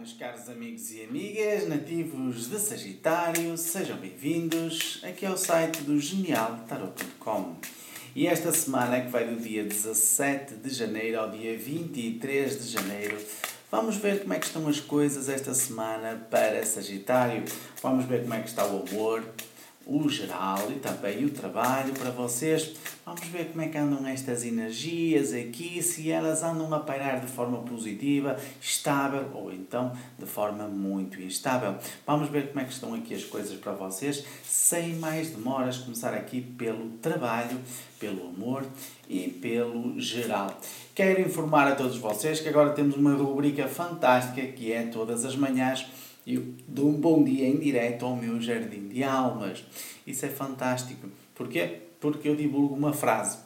meus caros amigos e amigas, nativos de Sagitário, sejam bem-vindos aqui ao site do genialtarot.com. E esta semana, que vai do dia 17 de janeiro ao dia 23 de janeiro, vamos ver como é que estão as coisas esta semana para Sagitário. Vamos ver como é que está o amor, o geral e também o trabalho para vocês. Vamos ver como é que andam estas energias aqui, se elas andam a pairar de forma positiva, estável ou então de forma muito instável. Vamos ver como é que estão aqui as coisas para vocês, sem mais demoras, começar aqui pelo trabalho, pelo amor e pelo geral. Quero informar a todos vocês que agora temos uma rubrica fantástica que é todas as manhãs eu dou um bom dia em direto ao meu jardim de almas. Isso é fantástico. Porquê? Porque eu divulgo uma frase.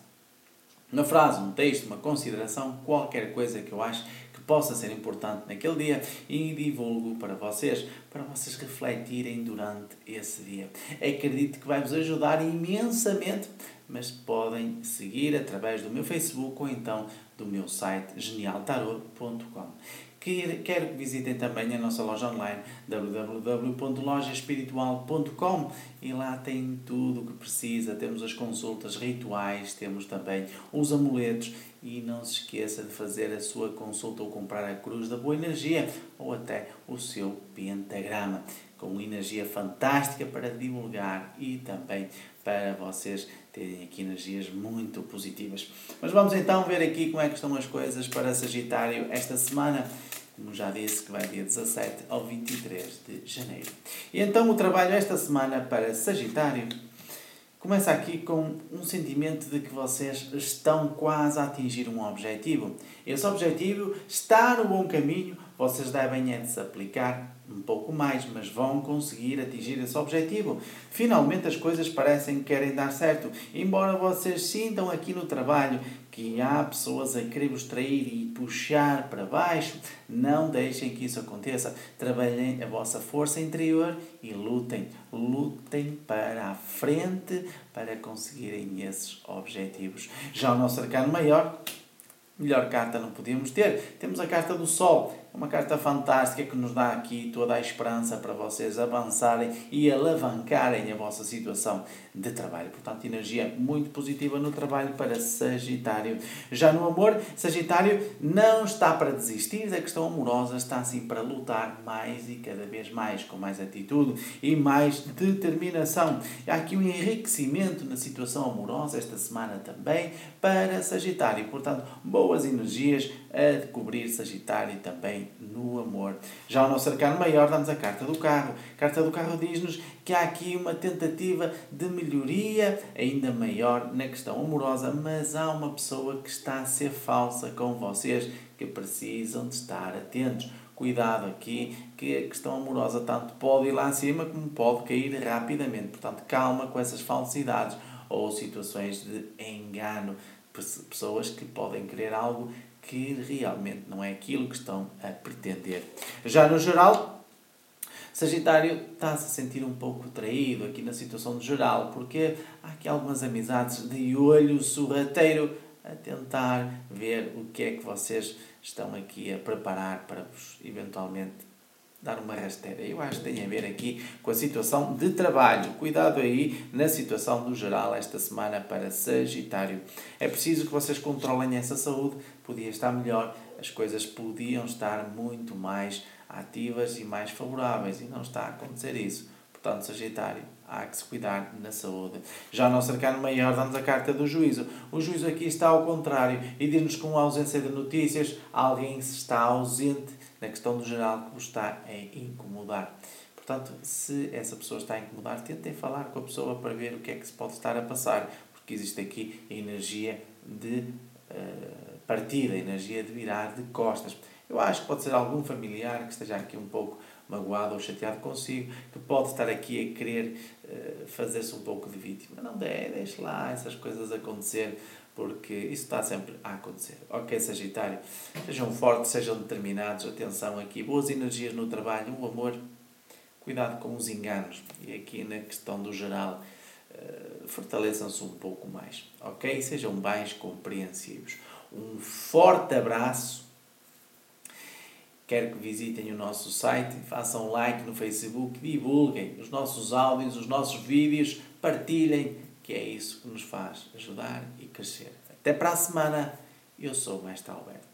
Uma frase, um texto, uma consideração, qualquer coisa que eu acho que possa ser importante naquele dia e divulgo para vocês, para vocês refletirem durante esse dia. Acredito que vai-vos ajudar imensamente, mas podem seguir através do meu Facebook ou então do meu site genialtarot.com. Quero que visitem também a nossa loja online www.lojaespiritual.com e lá tem tudo o que precisa. Temos as consultas rituais, temos também os amuletos e não se esqueça de fazer a sua consulta ou comprar a cruz da boa energia ou até o seu pentagrama com energia fantástica para divulgar e também para vocês terem aqui energias muito positivas. Mas vamos então ver aqui como é que estão as coisas para Sagitário esta semana como já disse, que vai dia 17 ao 23 de janeiro. E então o trabalho esta semana para Sagitário começa aqui com um sentimento de que vocês estão quase a atingir um objetivo. Esse objetivo está no bom caminho, vocês devem de se aplicar um pouco mais, mas vão conseguir atingir esse objetivo. Finalmente as coisas parecem que querem dar certo. Embora vocês sintam aqui no trabalho que há pessoas a querer vos trair e puxar para baixo, não deixem que isso aconteça. Trabalhem a vossa força interior e lutem. Lutem para a frente para conseguirem esses objetivos. Já o nosso arcano maior, melhor carta não podíamos ter. Temos a carta do Sol uma carta fantástica que nos dá aqui toda a esperança para vocês avançarem e alavancarem a vossa situação de trabalho. Portanto, energia muito positiva no trabalho para Sagitário. Já no amor, Sagitário não está para desistir da questão amorosa, está assim para lutar mais e cada vez mais, com mais atitude e mais determinação. Há aqui um enriquecimento na situação amorosa esta semana também para Sagitário. Portanto, boas energias a cobrir Sagitário também no amor. Já o nosso arcano maior dá-nos a carta do carro. A carta do carro diz-nos que há aqui uma tentativa de melhoria ainda maior na questão amorosa, mas há uma pessoa que está a ser falsa com vocês que precisam de estar atentos. Cuidado aqui, que a questão amorosa tanto pode ir lá acima como pode cair rapidamente. Portanto, calma com essas falsidades ou situações de engano. Pessoas que podem querer algo que realmente não é aquilo que estão a pretender. Já no geral, Sagitário está-se a sentir um pouco traído aqui na situação de geral, porque há aqui algumas amizades de olho sorrateiro a tentar ver o que é que vocês estão aqui a preparar para vos eventualmente dar uma rasteira. Eu acho que tem a ver aqui com a situação de trabalho. Cuidado aí na situação do geral esta semana para Sagitário. É preciso que vocês controlem essa saúde, podia estar melhor, as coisas podiam estar muito mais ativas e mais favoráveis e não está a acontecer isso. Portanto, Sagitário, há que se cuidar na saúde. Já o nosso maior dá-nos a carta do juízo. O juízo aqui está ao contrário e diz-nos que com a ausência de notícias, alguém está ausente na questão do geral que vos está a incomodar. Portanto, se essa pessoa está a incomodar, tentem falar com a pessoa para ver o que é que se pode estar a passar, porque existe aqui a energia de uh, partida, a energia de virar de costas. Eu acho que pode ser algum familiar que esteja aqui um pouco magoado ou chateado consigo, que pode estar aqui a querer uh, fazer-se um pouco de vítima. Não, deixe lá essas coisas acontecer porque isso está sempre a acontecer. Ok, Sagitário, sejam fortes, sejam determinados, atenção aqui, boas energias no trabalho, o amor, cuidado com os enganos. E aqui na questão do geral, uh, fortaleçam-se um pouco mais, ok? Sejam mais compreensivos. Um forte abraço quero que visitem o nosso site, façam like no Facebook, divulguem os nossos áudios, os nossos vídeos, partilhem, que é isso que nos faz ajudar e crescer. Até para a semana, eu sou o Mestre Alberto.